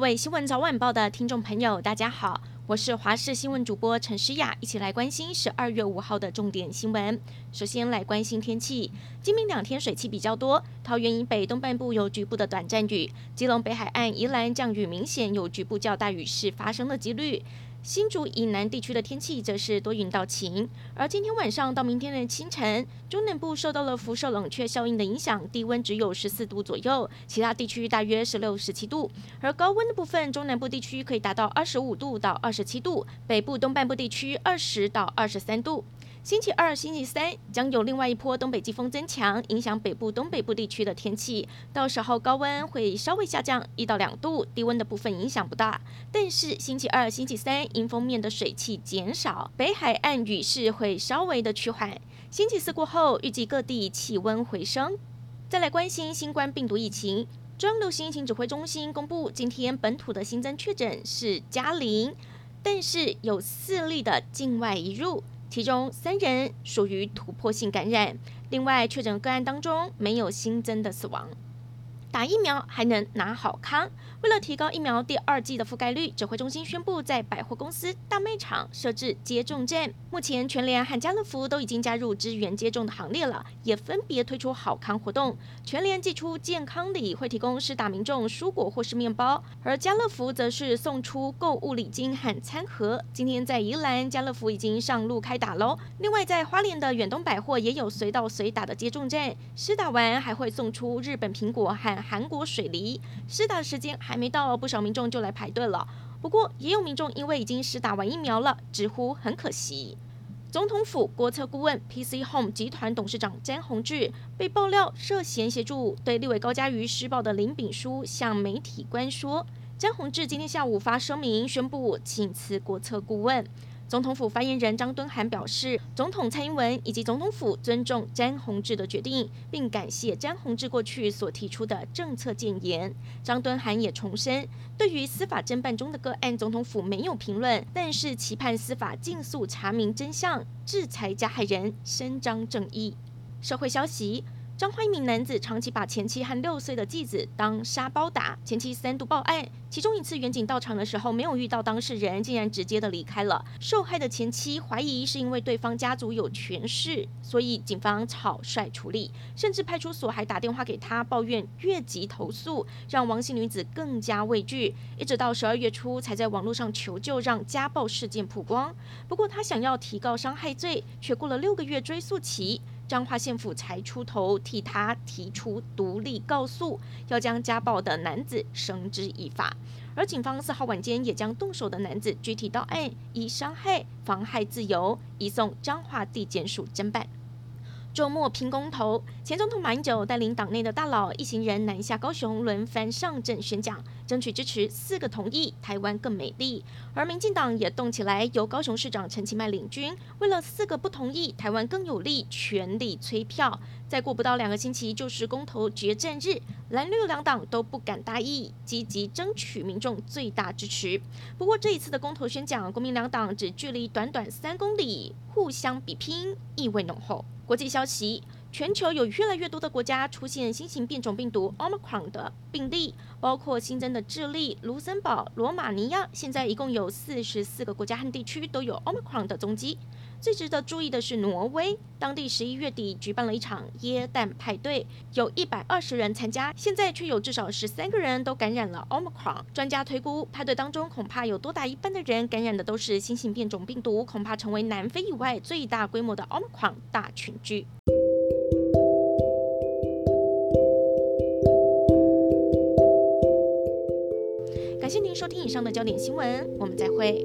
各位新闻早晚报的听众朋友，大家好，我是华视新闻主播陈诗雅，一起来关心十二月五号的重点新闻。首先来关心天气，今明两天水汽比较多，桃园以北东半部有局部的短暂雨，基隆北海岸、宜兰降雨明显有局部较大雨势发生的几率。新竹以南地区的天气则是多云到晴，而今天晚上到明天的清晨，中南部受到了辐射冷却效应的影响，低温只有十四度左右，其他地区大约十六、十七度。而高温的部分，中南部地区可以达到二十五度到二十七度，北部东半部地区二十到二十三度。星期二、星期三将有另外一波东北季风增强，影响北部、东北部地区的天气。到时候高温会稍微下降一到两度，低温的部分影响不大。但是星期二、星期三迎风面的水汽减少，北海岸雨势会稍微的趋缓。星期四过后，预计各地气温回升。再来关心新冠病毒疫情，中央流行疫情指挥中心公布，今天本土的新增确诊是加零，但是有四例的境外移入。其中三人属于突破性感染，另外确诊个案当中没有新增的死亡。打疫苗还能拿好康。为了提高疫苗第二剂的覆盖率，指挥中心宣布在百货公司、大卖场设置接种站。目前全联和家乐福都已经加入支援接种的行列了，也分别推出好康活动。全联寄出健康礼，会提供施打民众蔬果或是面包；而家乐福则是送出购物礼金和餐盒。今天在宜兰，家乐福已经上路开打喽。另外，在花莲的远东百货也有随到随打的接种站，施打完还会送出日本苹果和韩国水梨，施打时间还没到，不少民众就来排队了。不过，也有民众因为已经施打完疫苗了，直呼很可惜。总统府国策顾问 PC Home 集团董事长詹宏志被爆料涉嫌协助对立委高嘉瑜施暴的林炳书向媒体关说，詹宏志今天下午发声明宣布请辞国策顾问。总统府发言人张敦涵表示，总统蔡英文以及总统府尊重詹宏志的决定，并感谢詹宏志过去所提出的政策建言。张敦涵也重申，对于司法侦办中的个案，总统府没有评论，但是期盼司法尽速查明真相，制裁加害人，伸张正义。社会消息。彰化一名男子长期把前妻和六岁的继子当沙包打，前妻三度报案，其中一次远警到场的时候没有遇到当事人，竟然直接的离开了。受害的前妻怀疑是因为对方家族有权势，所以警方草率处理，甚至派出所还打电话给他抱怨越级投诉，让王姓女子更加畏惧，一直到十二月初才在网络上求救，让家暴事件曝光。不过他想要提告伤害罪，却过了六个月追诉期。彰化县府才出头替他提出独立告诉，要将家暴的男子绳之以法。而警方四号晚间也将动手的男子具体到案，以伤害、妨害自由移送彰化地检署侦办。周末拼公投，前总统马英九带领党内的大佬一行人南下高雄，轮番上阵宣讲，争取支持四个同意，台湾更美丽。而民进党也动起来，由高雄市长陈其迈领军，为了四个不同意，台湾更有利，全力催票。再过不到两个星期就是公投决战日，蓝绿两党都不敢大意，积极争取民众最大支持。不过这一次的公投宣讲，国民两党只距离短短三公里，互相比拼，意味浓厚。国际消息：全球有越来越多的国家出现新型变种病毒 Omicron 的病例，包括新增的智利、卢森堡、罗马尼亚。现在一共有四十四个国家和地区都有 Omicron 的踪迹。最值得注意的是，挪威当地十一月底举办了一场耶诞派对，有一百二十人参加，现在却有至少十三个人都感染了 Omicron。专家推估，派对当中恐怕有多达一半的人感染的都是新型变种病毒，恐怕成为南非以外最大规模的 Omicron 大群聚。感谢您收听以上的焦点新闻，我们再会。